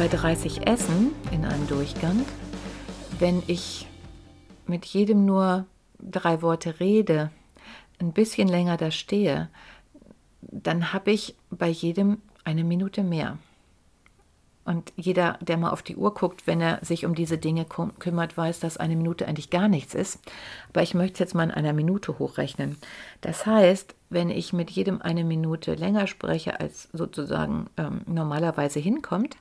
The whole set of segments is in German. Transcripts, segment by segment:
Bei 30 Essen in einem Durchgang, wenn ich mit jedem nur drei Worte rede, ein bisschen länger da stehe, dann habe ich bei jedem eine Minute mehr. Und jeder, der mal auf die Uhr guckt, wenn er sich um diese Dinge kümmert, weiß, dass eine Minute eigentlich gar nichts ist. Aber ich möchte jetzt mal in einer Minute hochrechnen. Das heißt, wenn ich mit jedem eine Minute länger spreche, als sozusagen ähm, normalerweise hinkommt,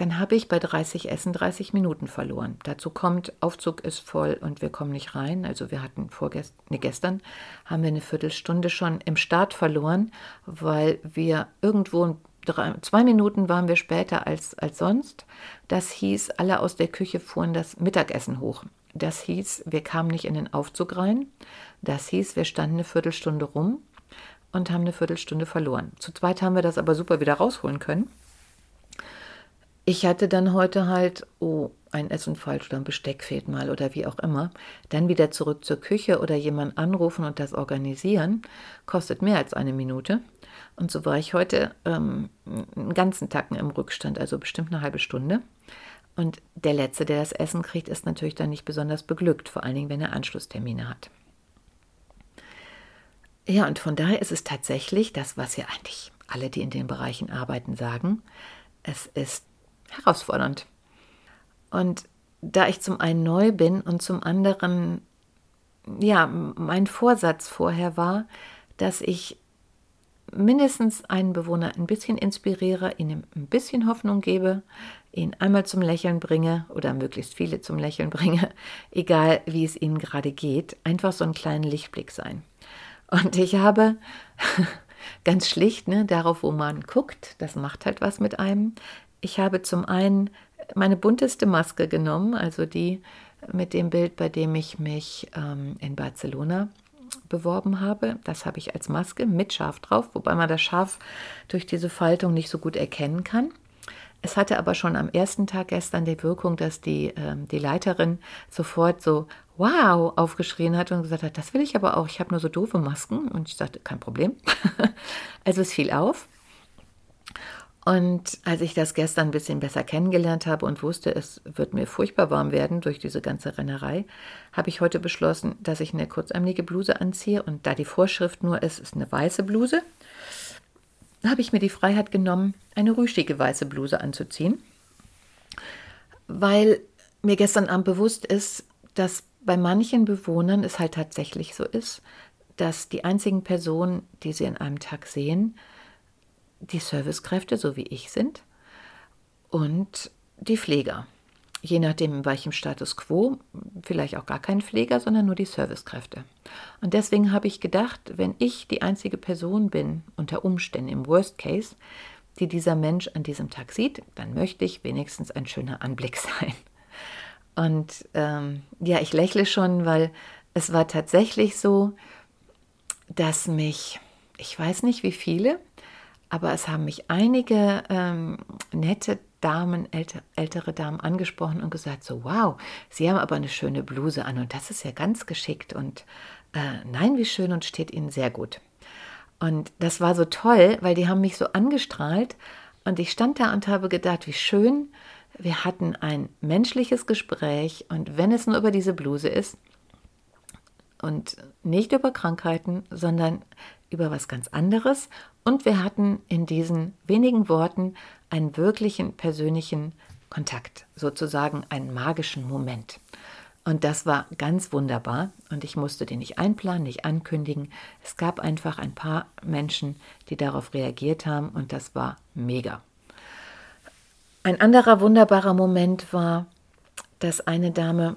dann habe ich bei 30 Essen 30 Minuten verloren. Dazu kommt, Aufzug ist voll und wir kommen nicht rein. Also wir hatten vorgestern, nee, gestern haben wir eine Viertelstunde schon im Start verloren, weil wir irgendwo drei, zwei Minuten waren wir später als, als sonst. Das hieß, alle aus der Küche fuhren das Mittagessen hoch. Das hieß, wir kamen nicht in den Aufzug rein. Das hieß, wir standen eine Viertelstunde rum und haben eine Viertelstunde verloren. Zu zweit haben wir das aber super wieder rausholen können. Ich hatte dann heute halt, oh, ein Essen falsch oder ein Besteck fehlt mal oder wie auch immer, dann wieder zurück zur Küche oder jemand anrufen und das organisieren, kostet mehr als eine Minute. Und so war ich heute ähm, einen ganzen Tacken im Rückstand, also bestimmt eine halbe Stunde. Und der Letzte, der das Essen kriegt, ist natürlich dann nicht besonders beglückt, vor allen Dingen, wenn er Anschlusstermine hat. Ja, und von daher ist es tatsächlich das, was ja eigentlich alle, die in den Bereichen arbeiten, sagen. Es ist herausfordernd. Und da ich zum einen neu bin und zum anderen, ja, mein Vorsatz vorher war, dass ich mindestens einen Bewohner ein bisschen inspiriere, ihm ein bisschen Hoffnung gebe, ihn einmal zum Lächeln bringe oder möglichst viele zum Lächeln bringe, egal wie es ihnen gerade geht, einfach so einen kleinen Lichtblick sein. Und ich habe ganz schlicht, ne, darauf, wo man guckt, das macht halt was mit einem, ich habe zum einen meine bunteste Maske genommen, also die mit dem Bild, bei dem ich mich ähm, in Barcelona beworben habe. Das habe ich als Maske mit Schaf drauf, wobei man das Schaf durch diese Faltung nicht so gut erkennen kann. Es hatte aber schon am ersten Tag gestern die Wirkung, dass die, äh, die Leiterin sofort so wow aufgeschrien hat und gesagt hat, das will ich aber auch, ich habe nur so doofe Masken. Und ich sagte, kein Problem. also es fiel auf. Und als ich das gestern ein bisschen besser kennengelernt habe und wusste, es wird mir furchtbar warm werden durch diese ganze Rennerei, habe ich heute beschlossen, dass ich eine kurzärmelige Bluse anziehe. Und da die Vorschrift nur ist, ist eine weiße Bluse, habe ich mir die Freiheit genommen, eine rüschige weiße Bluse anzuziehen, weil mir gestern Abend bewusst ist, dass bei manchen Bewohnern es halt tatsächlich so ist, dass die einzigen Personen, die sie in einem Tag sehen, die Servicekräfte, so wie ich sind, und die Pfleger. Je nachdem, in welchem Status quo, vielleicht auch gar kein Pfleger, sondern nur die Servicekräfte. Und deswegen habe ich gedacht, wenn ich die einzige Person bin, unter Umständen im Worst Case, die dieser Mensch an diesem Tag sieht, dann möchte ich wenigstens ein schöner Anblick sein. Und ähm, ja, ich lächle schon, weil es war tatsächlich so, dass mich, ich weiß nicht wie viele, aber es haben mich einige ähm, nette Damen, älte, ältere Damen angesprochen und gesagt, so wow, Sie haben aber eine schöne Bluse an und das ist ja ganz geschickt und äh, nein, wie schön und steht Ihnen sehr gut. Und das war so toll, weil die haben mich so angestrahlt und ich stand da und habe gedacht, wie schön, wir hatten ein menschliches Gespräch und wenn es nur über diese Bluse ist und nicht über Krankheiten, sondern über was ganz anderes und wir hatten in diesen wenigen Worten einen wirklichen persönlichen Kontakt, sozusagen einen magischen Moment. Und das war ganz wunderbar und ich musste den nicht einplanen, nicht ankündigen. Es gab einfach ein paar Menschen, die darauf reagiert haben und das war mega. Ein anderer wunderbarer Moment war, dass eine Dame,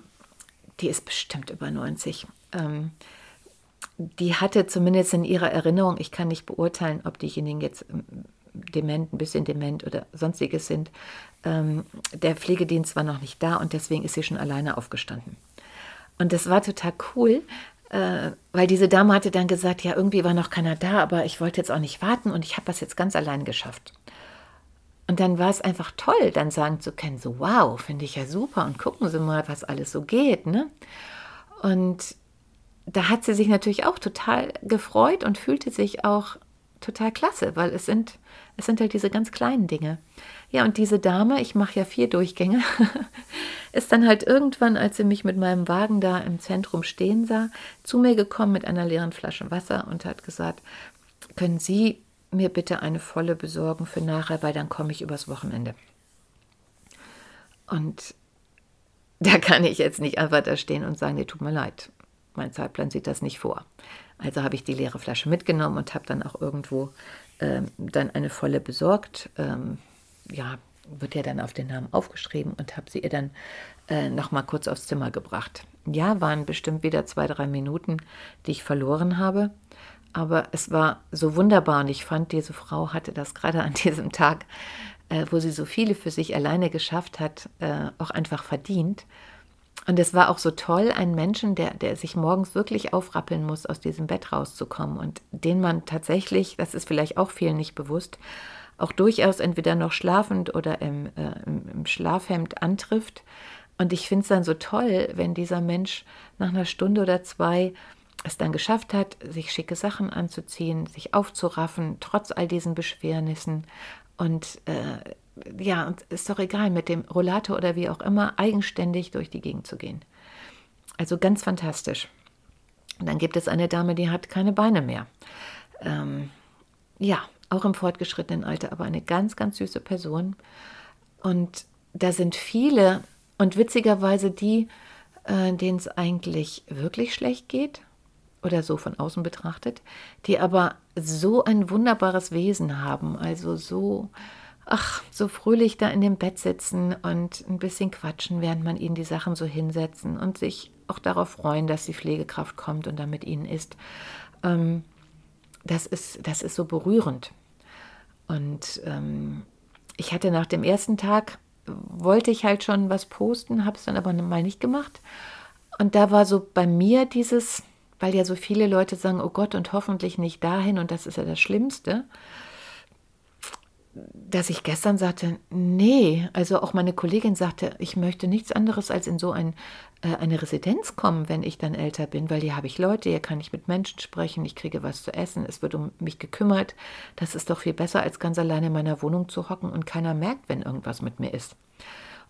die ist bestimmt über 90, ähm, die hatte zumindest in ihrer Erinnerung, ich kann nicht beurteilen, ob diejenigen jetzt ähm, dement, ein bisschen dement oder sonstiges sind, ähm, der Pflegedienst war noch nicht da und deswegen ist sie schon alleine aufgestanden. Und das war total cool, äh, weil diese Dame hatte dann gesagt, ja, irgendwie war noch keiner da, aber ich wollte jetzt auch nicht warten und ich habe das jetzt ganz allein geschafft. Und dann war es einfach toll, dann sagen zu können, so wow, finde ich ja super und gucken Sie mal, was alles so geht. Ne? Und da hat sie sich natürlich auch total gefreut und fühlte sich auch total klasse, weil es sind, es sind halt diese ganz kleinen Dinge. Ja, und diese Dame, ich mache ja vier Durchgänge, ist dann halt irgendwann, als sie mich mit meinem Wagen da im Zentrum stehen sah, zu mir gekommen mit einer leeren Flasche Wasser und hat gesagt, können Sie mir bitte eine volle besorgen für nachher, weil dann komme ich übers Wochenende. Und da kann ich jetzt nicht einfach da stehen und sagen, nee, tut mir leid, mein Zeitplan sieht das nicht vor. Also habe ich die leere Flasche mitgenommen und habe dann auch irgendwo ähm, dann eine volle besorgt. Ähm, ja, wird ja dann auf den Namen aufgeschrieben und habe sie ihr dann äh, noch mal kurz aufs Zimmer gebracht. Ja, waren bestimmt wieder zwei, drei Minuten, die ich verloren habe. Aber es war so wunderbar und ich fand, diese Frau hatte das gerade an diesem Tag, äh, wo sie so viele für sich alleine geschafft hat, äh, auch einfach verdient. Und es war auch so toll, einen Menschen, der, der sich morgens wirklich aufrappeln muss, aus diesem Bett rauszukommen und den man tatsächlich, das ist vielleicht auch vielen nicht bewusst, auch durchaus entweder noch schlafend oder im, äh, im Schlafhemd antrifft. Und ich finde es dann so toll, wenn dieser Mensch nach einer Stunde oder zwei es dann geschafft hat, sich schicke Sachen anzuziehen, sich aufzuraffen, trotz all diesen Beschwernissen. Und äh, ja, ist doch egal, mit dem Rollator oder wie auch immer, eigenständig durch die Gegend zu gehen. Also ganz fantastisch. Und dann gibt es eine Dame, die hat keine Beine mehr. Ähm, ja, auch im fortgeschrittenen Alter, aber eine ganz, ganz süße Person. Und da sind viele und witzigerweise die, äh, denen es eigentlich wirklich schlecht geht oder so von außen betrachtet, die aber so ein wunderbares Wesen haben, also so ach, so fröhlich da in dem Bett sitzen und ein bisschen quatschen, während man ihnen die Sachen so hinsetzen und sich auch darauf freuen, dass die Pflegekraft kommt und da mit ihnen ist. Ähm, das ist, das ist so berührend. Und ähm, ich hatte nach dem ersten Tag, wollte ich halt schon was posten, habe es dann aber mal nicht gemacht. Und da war so bei mir dieses, weil ja so viele Leute sagen, oh Gott, und hoffentlich nicht dahin und das ist ja das Schlimmste dass ich gestern sagte, nee, also auch meine Kollegin sagte, ich möchte nichts anderes als in so ein, äh, eine Residenz kommen, wenn ich dann älter bin, weil hier habe ich Leute, hier kann ich mit Menschen sprechen, ich kriege was zu essen, es wird um mich gekümmert. Das ist doch viel besser, als ganz alleine in meiner Wohnung zu hocken und keiner merkt, wenn irgendwas mit mir ist.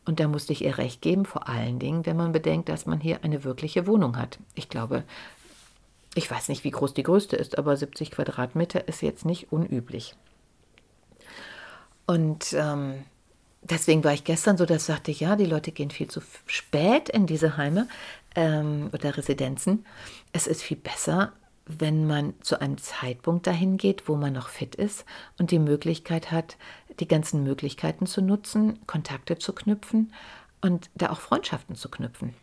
Und da musste ich ihr recht geben, vor allen Dingen, wenn man bedenkt, dass man hier eine wirkliche Wohnung hat. Ich glaube, ich weiß nicht, wie groß die größte ist, aber 70 Quadratmeter ist jetzt nicht unüblich. Und ähm, deswegen war ich gestern so, dass ich sagte, ja, die Leute gehen viel zu spät in diese Heime ähm, oder Residenzen. Es ist viel besser, wenn man zu einem Zeitpunkt dahin geht, wo man noch fit ist und die Möglichkeit hat, die ganzen Möglichkeiten zu nutzen, Kontakte zu knüpfen und da auch Freundschaften zu knüpfen.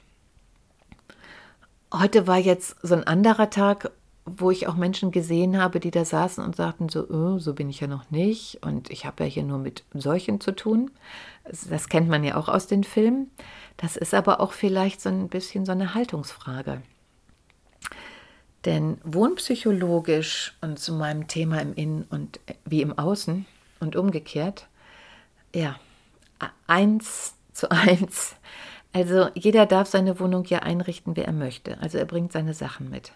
Heute war jetzt so ein anderer Tag wo ich auch Menschen gesehen habe, die da saßen und sagten so, oh, so bin ich ja noch nicht und ich habe ja hier nur mit solchen zu tun. Das kennt man ja auch aus den Filmen. Das ist aber auch vielleicht so ein bisschen so eine Haltungsfrage. Denn wohnpsychologisch und zu meinem Thema im Innen und wie im Außen und umgekehrt, ja, eins zu eins. Also jeder darf seine Wohnung ja einrichten, wie er möchte. Also er bringt seine Sachen mit.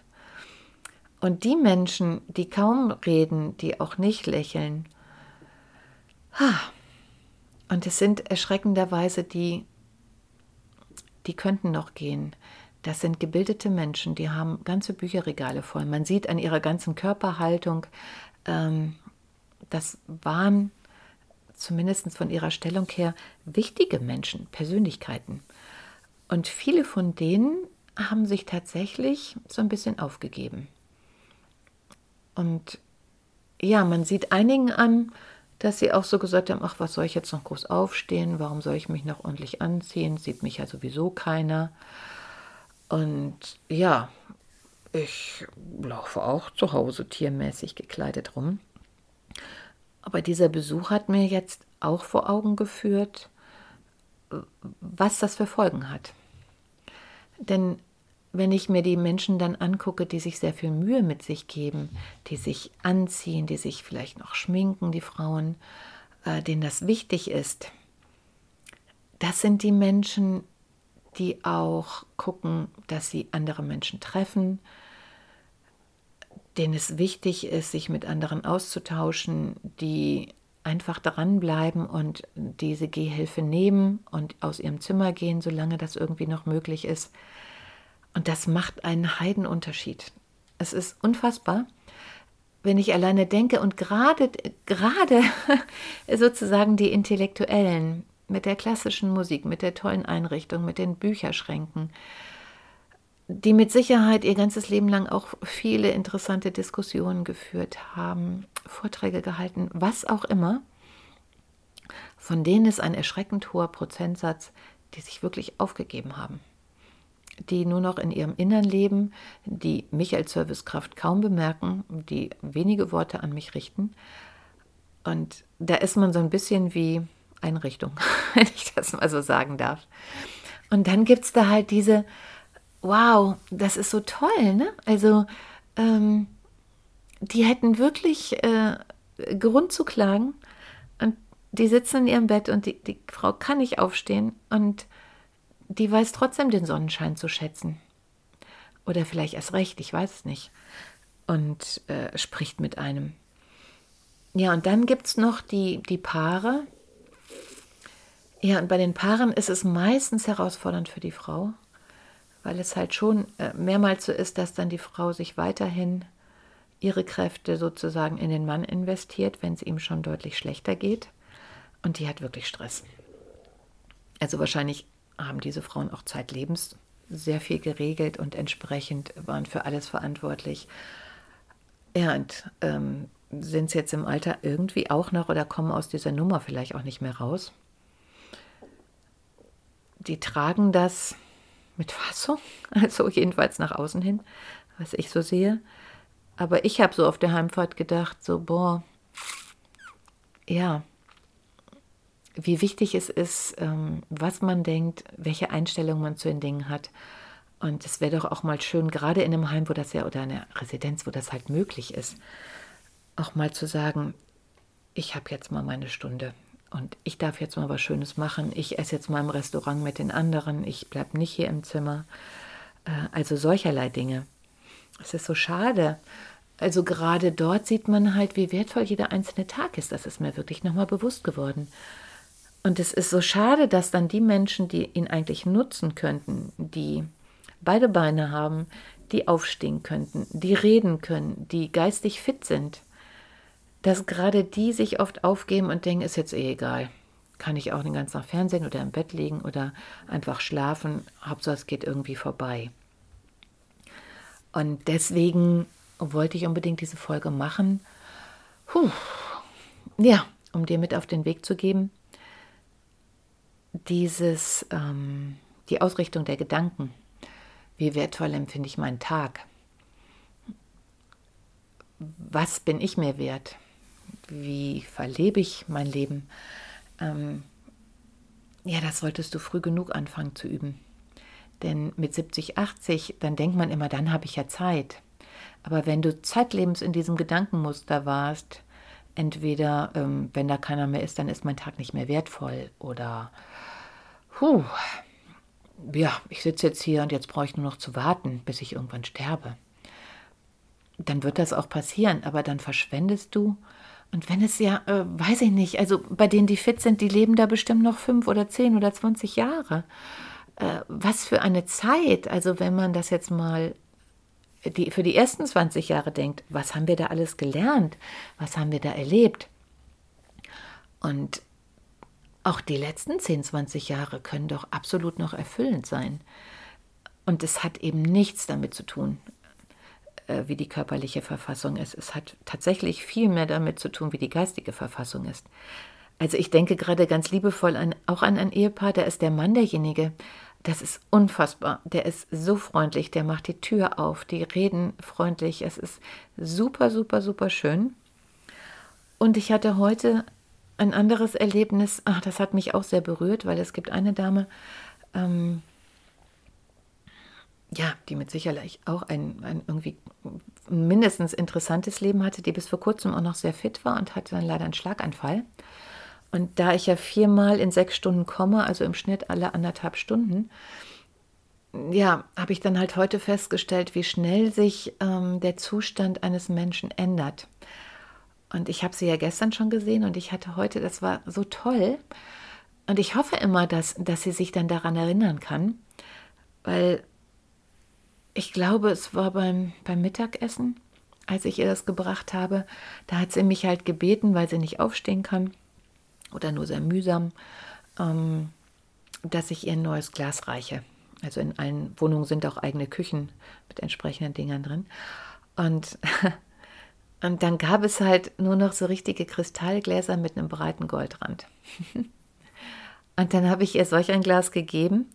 Und die Menschen, die kaum reden, die auch nicht lächeln, und es sind erschreckenderweise die, die könnten noch gehen. Das sind gebildete Menschen, die haben ganze Bücherregale voll. Man sieht an ihrer ganzen Körperhaltung, ähm, das waren zumindest von ihrer Stellung her, wichtige Menschen, Persönlichkeiten. Und viele von denen haben sich tatsächlich so ein bisschen aufgegeben. Und ja, man sieht einigen an, dass sie auch so gesagt haben, ach, was soll ich jetzt noch groß aufstehen? Warum soll ich mich noch ordentlich anziehen? Sieht mich ja sowieso keiner. Und ja, ich laufe auch zu Hause tiermäßig gekleidet rum. Aber dieser Besuch hat mir jetzt auch vor Augen geführt, was das für Folgen hat. Denn wenn ich mir die Menschen dann angucke, die sich sehr viel Mühe mit sich geben, die sich anziehen, die sich vielleicht noch schminken, die Frauen, äh, denen das wichtig ist, das sind die Menschen, die auch gucken, dass sie andere Menschen treffen, denen es wichtig ist, sich mit anderen auszutauschen, die einfach dranbleiben und diese Gehhilfe nehmen und aus ihrem Zimmer gehen, solange das irgendwie noch möglich ist. Und das macht einen Heidenunterschied. Es ist unfassbar, wenn ich alleine denke und gerade, gerade sozusagen die Intellektuellen mit der klassischen Musik, mit der tollen Einrichtung, mit den Bücherschränken, die mit Sicherheit ihr ganzes Leben lang auch viele interessante Diskussionen geführt haben, Vorträge gehalten, was auch immer. Von denen ist ein erschreckend hoher Prozentsatz, die sich wirklich aufgegeben haben, die nur noch in ihrem Innern leben, die mich als Servicekraft kaum bemerken, die wenige Worte an mich richten. Und da ist man so ein bisschen wie Einrichtung, wenn ich das mal so sagen darf. Und dann gibt es da halt diese wow, das ist so toll, ne? Also, ähm, die hätten wirklich äh, Grund zu klagen und die sitzen in ihrem Bett und die, die Frau kann nicht aufstehen und die weiß trotzdem den Sonnenschein zu schätzen. Oder vielleicht erst recht, ich weiß es nicht. Und äh, spricht mit einem. Ja, und dann gibt es noch die, die Paare. Ja, und bei den Paaren ist es meistens herausfordernd für die Frau, weil es halt schon äh, mehrmals so ist, dass dann die Frau sich weiterhin ihre Kräfte sozusagen in den Mann investiert, wenn es ihm schon deutlich schlechter geht. Und die hat wirklich Stress. Also wahrscheinlich haben diese Frauen auch zeitlebens sehr viel geregelt und entsprechend waren für alles verantwortlich. Ja, und ähm, sind sie jetzt im Alter irgendwie auch noch oder kommen aus dieser Nummer vielleicht auch nicht mehr raus. Die tragen das mit Fassung, also jedenfalls nach außen hin, was ich so sehe. Aber ich habe so auf der Heimfahrt gedacht, so, boah, ja, wie wichtig es ist, ähm, was man denkt, welche Einstellung man zu den Dingen hat. Und es wäre doch auch mal schön, gerade in einem Heim, wo das ja, oder in einer Residenz, wo das halt möglich ist, auch mal zu sagen, ich habe jetzt mal meine Stunde und ich darf jetzt mal was Schönes machen. Ich esse jetzt mal im Restaurant mit den anderen. Ich bleibe nicht hier im Zimmer. Äh, also solcherlei Dinge. Es ist so schade. Also gerade dort sieht man halt, wie wertvoll jeder einzelne Tag ist. Das ist mir wirklich nochmal bewusst geworden. Und es ist so schade, dass dann die Menschen, die ihn eigentlich nutzen könnten, die beide Beine haben, die aufstehen könnten, die reden können, die geistig fit sind, dass gerade die sich oft aufgeben und denken, ist jetzt eh egal. Kann ich auch den ganzen Tag Fernsehen oder im Bett liegen oder einfach schlafen. Hauptsache es geht irgendwie vorbei. Und deswegen wollte ich unbedingt diese Folge machen. Puh. Ja, um dir mit auf den Weg zu geben, dieses, ähm, die Ausrichtung der Gedanken. Wie wertvoll empfinde ich meinen Tag? Was bin ich mir wert? wie verlebe ich mein Leben, ähm, ja, das solltest du früh genug anfangen zu üben. Denn mit 70, 80, dann denkt man immer, dann habe ich ja Zeit. Aber wenn du zeitlebens in diesem Gedankenmuster warst, entweder, ähm, wenn da keiner mehr ist, dann ist mein Tag nicht mehr wertvoll oder, puh, ja, ich sitze jetzt hier und jetzt brauche ich nur noch zu warten, bis ich irgendwann sterbe. Dann wird das auch passieren, aber dann verschwendest du und wenn es ja, äh, weiß ich nicht, also bei denen, die fit sind, die leben da bestimmt noch fünf oder zehn oder zwanzig Jahre. Äh, was für eine Zeit, also wenn man das jetzt mal die, für die ersten 20 Jahre denkt, was haben wir da alles gelernt? Was haben wir da erlebt? Und auch die letzten 10, 20 Jahre können doch absolut noch erfüllend sein. Und es hat eben nichts damit zu tun, äh, wie die körperliche Verfassung ist. Es hat tatsächlich viel mehr damit zu tun, wie die geistige Verfassung ist. Also ich denke gerade ganz liebevoll an, auch an ein Ehepaar, da ist der Mann derjenige, das ist unfassbar. Der ist so freundlich, der macht die Tür auf, die reden freundlich. Es ist super, super, super schön. Und ich hatte heute ein anderes Erlebnis, ach, das hat mich auch sehr berührt, weil es gibt eine Dame, ähm, ja, die mit Sicherheit auch ein, ein irgendwie mindestens interessantes Leben hatte, die bis vor kurzem auch noch sehr fit war und hatte dann leider einen Schlaganfall. Und da ich ja viermal in sechs Stunden komme, also im Schnitt alle anderthalb Stunden, ja, habe ich dann halt heute festgestellt, wie schnell sich ähm, der Zustand eines Menschen ändert. Und ich habe sie ja gestern schon gesehen und ich hatte heute, das war so toll. Und ich hoffe immer, dass, dass sie sich dann daran erinnern kann, weil ich glaube, es war beim, beim Mittagessen, als ich ihr das gebracht habe, da hat sie mich halt gebeten, weil sie nicht aufstehen kann oder nur sehr mühsam, ähm, dass ich ihr ein neues Glas reiche. Also in allen Wohnungen sind auch eigene Küchen mit entsprechenden Dingern drin. Und, und dann gab es halt nur noch so richtige Kristallgläser mit einem breiten Goldrand. und dann habe ich ihr solch ein Glas gegeben.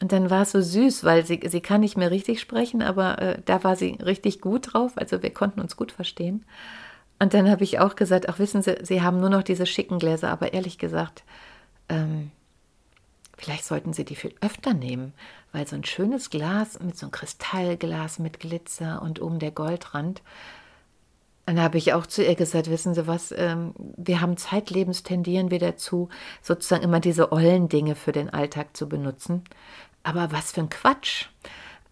Und dann war es so süß, weil sie, sie kann nicht mehr richtig sprechen, aber äh, da war sie richtig gut drauf. Also wir konnten uns gut verstehen. Und dann habe ich auch gesagt, ach wissen Sie, Sie haben nur noch diese schicken Gläser, aber ehrlich gesagt, ähm, vielleicht sollten Sie die viel öfter nehmen, weil so ein schönes Glas mit so einem Kristallglas mit Glitzer und oben der Goldrand. Dann habe ich auch zu ihr gesagt, wissen Sie was, ähm, wir haben zeitlebens tendieren wir dazu, sozusagen immer diese ollen Dinge für den Alltag zu benutzen. Aber was für ein Quatsch.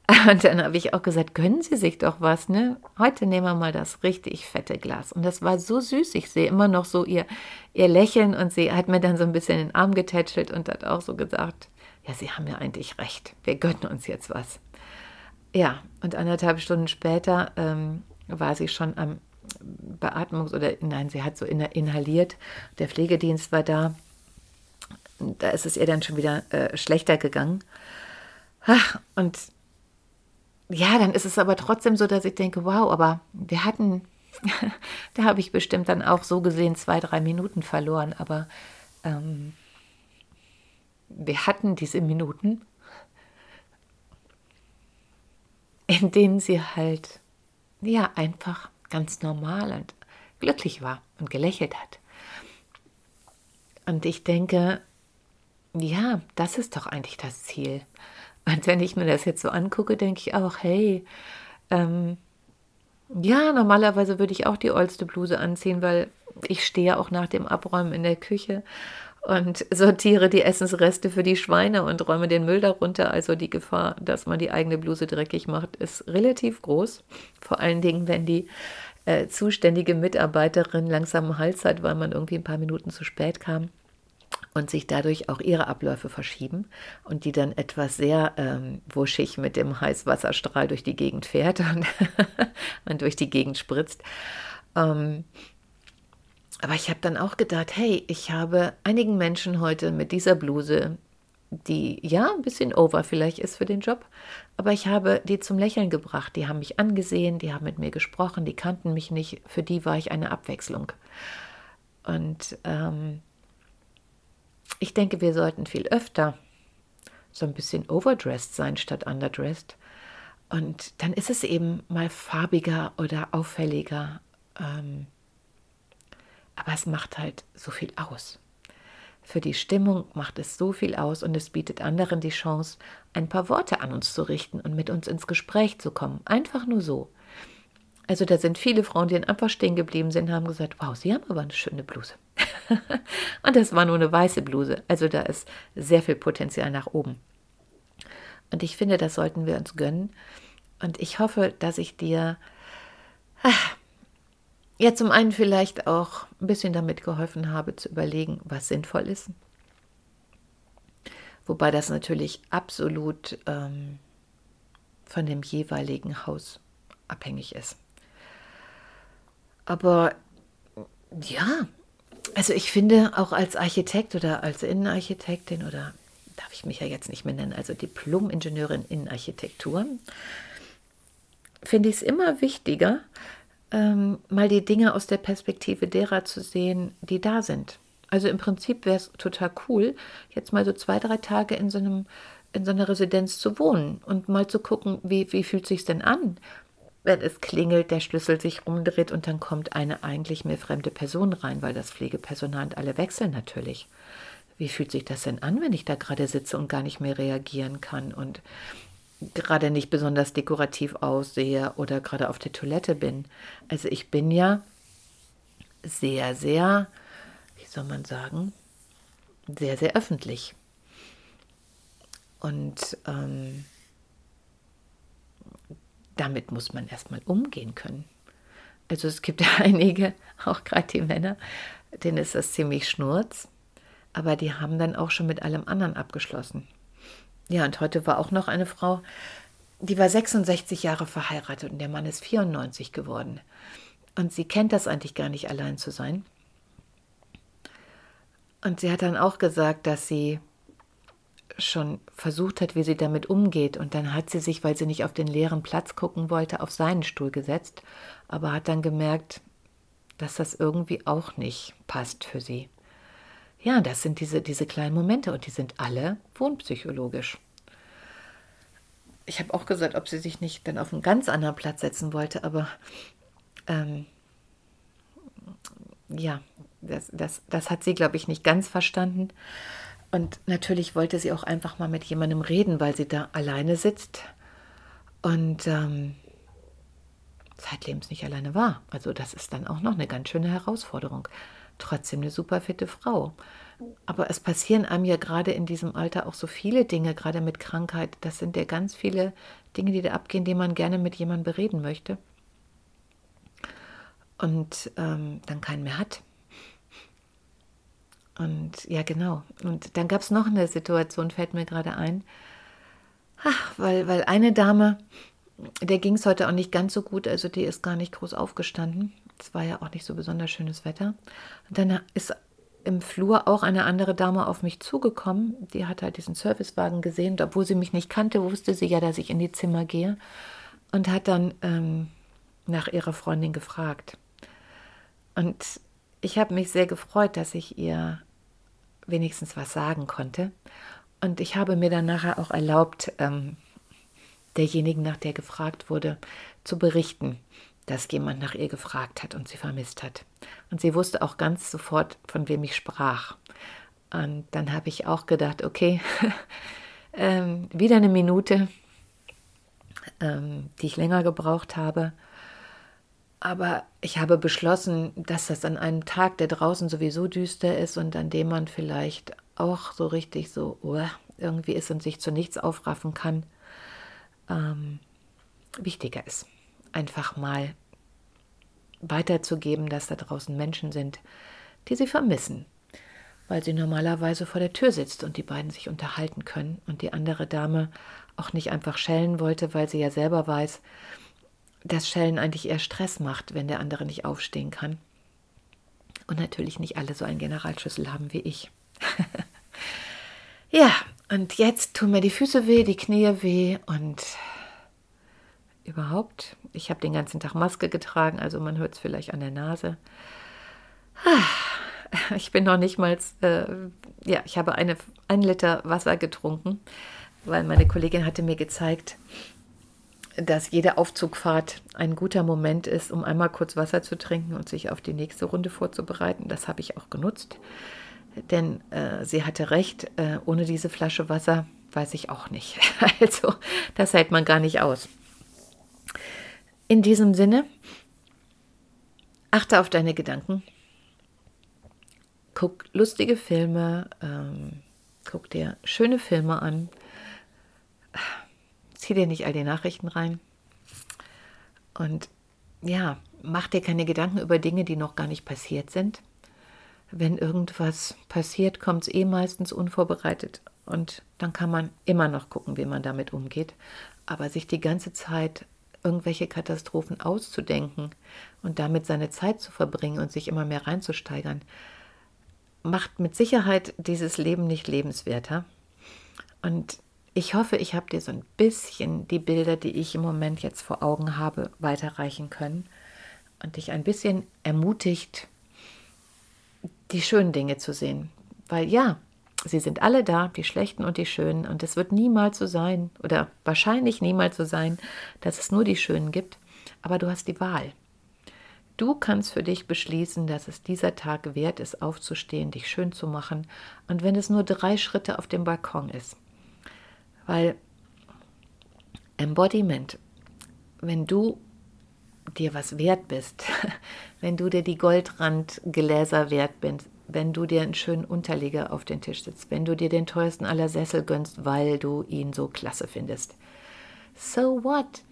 Und dann habe ich auch gesagt, gönnen Sie sich doch was, ne? Heute nehmen wir mal das richtig fette Glas. Und das war so süß. Ich sehe immer noch so ihr, ihr Lächeln und sie hat mir dann so ein bisschen den Arm getätschelt und hat auch so gesagt, ja, Sie haben ja eigentlich recht. Wir gönnen uns jetzt was. Ja, und anderthalb Stunden später ähm, war sie schon am Beatmungs- oder nein, sie hat so inhaliert. Der Pflegedienst war da. Da ist es ihr dann schon wieder äh, schlechter gegangen. Ach, und ja, dann ist es aber trotzdem so, dass ich denke, wow, aber wir hatten, da habe ich bestimmt dann auch so gesehen zwei, drei Minuten verloren, aber ähm, wir hatten diese Minuten, in denen sie halt, ja, einfach ganz normal und glücklich war und gelächelt hat. Und ich denke, ja, das ist doch eigentlich das Ziel. Und wenn ich mir das jetzt so angucke, denke ich auch, hey, ähm, ja, normalerweise würde ich auch die oldste Bluse anziehen, weil ich stehe auch nach dem Abräumen in der Küche und sortiere die Essensreste für die Schweine und räume den Müll darunter. Also die Gefahr, dass man die eigene Bluse dreckig macht, ist relativ groß. Vor allen Dingen, wenn die äh, zuständige Mitarbeiterin langsam einen Hals hat, weil man irgendwie ein paar Minuten zu spät kam und sich dadurch auch ihre Abläufe verschieben und die dann etwas sehr ähm, wuschig mit dem Heißwasserstrahl durch die Gegend fährt und, und durch die Gegend spritzt. Ähm, aber ich habe dann auch gedacht, hey, ich habe einigen Menschen heute mit dieser Bluse, die ja ein bisschen over vielleicht ist für den Job, aber ich habe die zum Lächeln gebracht. Die haben mich angesehen, die haben mit mir gesprochen, die kannten mich nicht. Für die war ich eine Abwechslung. Und ähm, ich denke, wir sollten viel öfter so ein bisschen overdressed sein statt underdressed. Und dann ist es eben mal farbiger oder auffälliger. Ähm, aber es macht halt so viel aus. Für die Stimmung macht es so viel aus und es bietet anderen die Chance, ein paar Worte an uns zu richten und mit uns ins Gespräch zu kommen. Einfach nur so. Also da sind viele Frauen, die einfach stehen geblieben sind, haben gesagt, wow, Sie haben aber eine schöne Bluse. und das war nur eine weiße Bluse. Also da ist sehr viel Potenzial nach oben. Und ich finde, das sollten wir uns gönnen. Und ich hoffe, dass ich dir ach, ja zum einen vielleicht auch ein bisschen damit geholfen habe zu überlegen, was sinnvoll ist. Wobei das natürlich absolut ähm, von dem jeweiligen Haus abhängig ist. Aber ja, also ich finde auch als Architekt oder als Innenarchitektin oder darf ich mich ja jetzt nicht mehr nennen, also Diplom-Ingenieurin in Architektur, finde ich es immer wichtiger, ähm, mal die Dinge aus der Perspektive derer zu sehen, die da sind. Also im Prinzip wäre es total cool, jetzt mal so zwei, drei Tage in so einem in so einer Residenz zu wohnen und mal zu gucken, wie, wie fühlt sich denn an, wenn es klingelt, der Schlüssel sich umdreht und dann kommt eine eigentlich mir fremde Person rein, weil das Pflegepersonal und alle wechseln natürlich. Wie fühlt sich das denn an, wenn ich da gerade sitze und gar nicht mehr reagieren kann und gerade nicht besonders dekorativ aussehe oder gerade auf der Toilette bin? Also ich bin ja sehr, sehr, wie soll man sagen, sehr, sehr öffentlich. Und ähm, damit muss man erstmal umgehen können. Also es gibt ja einige, auch gerade die Männer, denen ist das ziemlich schnurz, aber die haben dann auch schon mit allem anderen abgeschlossen. Ja, und heute war auch noch eine Frau, die war 66 Jahre verheiratet und der Mann ist 94 geworden. Und sie kennt das eigentlich gar nicht, allein zu sein. Und sie hat dann auch gesagt, dass sie schon versucht hat, wie sie damit umgeht. Und dann hat sie sich, weil sie nicht auf den leeren Platz gucken wollte, auf seinen Stuhl gesetzt, aber hat dann gemerkt, dass das irgendwie auch nicht passt für sie. Ja, das sind diese, diese kleinen Momente und die sind alle wohnpsychologisch. Ich habe auch gesagt, ob sie sich nicht dann auf einen ganz anderen Platz setzen wollte, aber ähm, ja, das, das, das hat sie, glaube ich, nicht ganz verstanden. Und natürlich wollte sie auch einfach mal mit jemandem reden, weil sie da alleine sitzt und ähm, zeitlebens nicht alleine war. Also das ist dann auch noch eine ganz schöne Herausforderung. Trotzdem eine super fitte Frau. Aber es passieren einem ja gerade in diesem Alter auch so viele Dinge, gerade mit Krankheit. Das sind ja ganz viele Dinge, die da abgehen, die man gerne mit jemandem bereden möchte. Und ähm, dann keinen mehr hat. Und ja, genau. Und dann gab es noch eine Situation, fällt mir gerade ein. Ach, weil, weil eine Dame, der ging es heute auch nicht ganz so gut, also die ist gar nicht groß aufgestanden. Es war ja auch nicht so besonders schönes Wetter. Und dann ist im Flur auch eine andere Dame auf mich zugekommen. Die hat halt diesen Servicewagen gesehen. Und obwohl sie mich nicht kannte, wusste sie ja, dass ich in die Zimmer gehe. Und hat dann ähm, nach ihrer Freundin gefragt. Und ich habe mich sehr gefreut, dass ich ihr wenigstens was sagen konnte. Und ich habe mir dann nachher auch erlaubt, ähm, derjenigen, nach der gefragt wurde, zu berichten, dass jemand nach ihr gefragt hat und sie vermisst hat. Und sie wusste auch ganz sofort, von wem ich sprach. Und dann habe ich auch gedacht, okay, ähm, wieder eine Minute, ähm, die ich länger gebraucht habe. Aber ich habe beschlossen, dass das an einem Tag, der draußen sowieso düster ist und an dem man vielleicht auch so richtig so uh, irgendwie ist und sich zu nichts aufraffen kann, ähm, wichtiger ist. Einfach mal weiterzugeben, dass da draußen Menschen sind, die sie vermissen, weil sie normalerweise vor der Tür sitzt und die beiden sich unterhalten können und die andere Dame auch nicht einfach schellen wollte, weil sie ja selber weiß, dass Schellen eigentlich eher Stress macht, wenn der andere nicht aufstehen kann. Und natürlich nicht alle so einen Generalschlüssel haben wie ich. ja, und jetzt tun mir die Füße weh, die Knie weh und überhaupt. Ich habe den ganzen Tag Maske getragen, also man hört es vielleicht an der Nase. Ich bin noch nicht mal, äh, ja, ich habe eine, ein Liter Wasser getrunken, weil meine Kollegin hatte mir gezeigt, dass jede Aufzugfahrt ein guter Moment ist, um einmal kurz Wasser zu trinken und sich auf die nächste Runde vorzubereiten. Das habe ich auch genutzt, denn äh, sie hatte recht, äh, ohne diese Flasche Wasser weiß ich auch nicht. Also das hält man gar nicht aus. In diesem Sinne, achte auf deine Gedanken, guck lustige Filme, ähm, guck dir schöne Filme an zieh dir nicht all die Nachrichten rein. Und ja, mach dir keine Gedanken über Dinge, die noch gar nicht passiert sind. Wenn irgendwas passiert, kommt es eh meistens unvorbereitet. Und dann kann man immer noch gucken, wie man damit umgeht. Aber sich die ganze Zeit irgendwelche Katastrophen auszudenken und damit seine Zeit zu verbringen und sich immer mehr reinzusteigern, macht mit Sicherheit dieses Leben nicht lebenswerter. Und ich hoffe, ich habe dir so ein bisschen die Bilder, die ich im Moment jetzt vor Augen habe, weiterreichen können und dich ein bisschen ermutigt, die schönen Dinge zu sehen. Weil ja, sie sind alle da, die schlechten und die schönen, und es wird niemals so sein, oder wahrscheinlich niemals so sein, dass es nur die schönen gibt, aber du hast die Wahl. Du kannst für dich beschließen, dass es dieser Tag wert ist, aufzustehen, dich schön zu machen, und wenn es nur drei Schritte auf dem Balkon ist. Weil Embodiment, wenn du dir was wert bist, wenn du dir die Goldrandgläser wert bist, wenn du dir einen schönen Unterlieger auf den Tisch sitzt, wenn du dir den teuersten aller Sessel gönnst, weil du ihn so klasse findest. So what?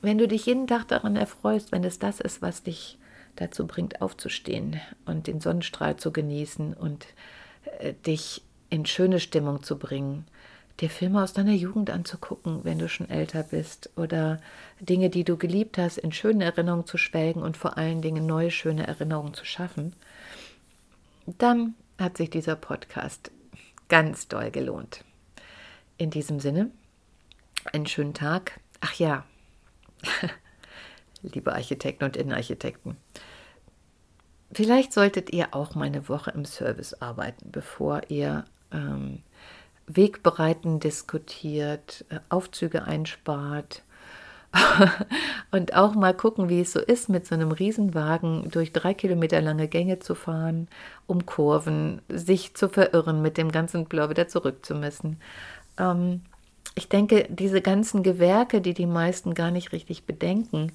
Wenn du dich jeden Tag daran erfreust, wenn es das ist, was dich dazu bringt, aufzustehen und den Sonnenstrahl zu genießen und äh, dich in schöne Stimmung zu bringen, dir Filme aus deiner Jugend anzugucken, wenn du schon älter bist, oder Dinge, die du geliebt hast, in schönen Erinnerungen zu schwelgen und vor allen Dingen neue schöne Erinnerungen zu schaffen, dann hat sich dieser Podcast ganz doll gelohnt. In diesem Sinne, einen schönen Tag. Ach ja, liebe Architekten und Innenarchitekten, vielleicht solltet ihr auch mal eine Woche im Service arbeiten, bevor ihr ähm, Wegbereiten diskutiert, äh, Aufzüge einspart und auch mal gucken, wie es so ist, mit so einem Riesenwagen durch drei Kilometer lange Gänge zu fahren, um Kurven, sich zu verirren, mit dem ganzen Blur wieder zurückzumessen. Ähm, ich denke, diese ganzen Gewerke, die die meisten gar nicht richtig bedenken,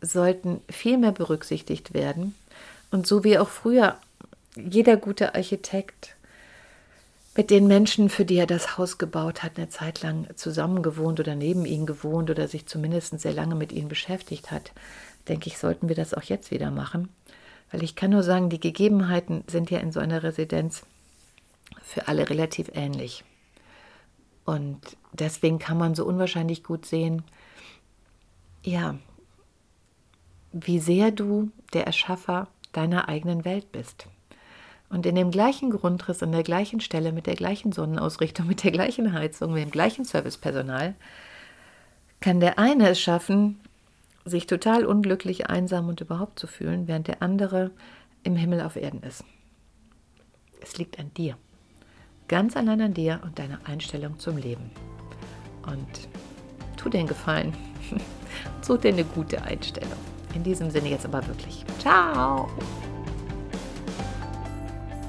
sollten viel mehr berücksichtigt werden. Und so wie auch früher jeder gute Architekt mit den Menschen, für die er das Haus gebaut hat, eine Zeit lang zusammen gewohnt oder neben ihnen gewohnt oder sich zumindest sehr lange mit ihnen beschäftigt hat, denke ich, sollten wir das auch jetzt wieder machen. Weil ich kann nur sagen, die Gegebenheiten sind ja in so einer Residenz für alle relativ ähnlich. Und deswegen kann man so unwahrscheinlich gut sehen, ja, wie sehr du der Erschaffer deiner eigenen Welt bist. Und in dem gleichen Grundriss, an der gleichen Stelle, mit der gleichen Sonnenausrichtung, mit der gleichen Heizung, mit dem gleichen Servicepersonal, kann der eine es schaffen, sich total unglücklich, einsam und überhaupt zu fühlen, während der andere im Himmel auf Erden ist. Es liegt an dir. Ganz allein an dir und deiner Einstellung zum Leben. Und tu dir einen Gefallen. Such dir eine gute Einstellung. In diesem Sinne jetzt aber wirklich. Ciao!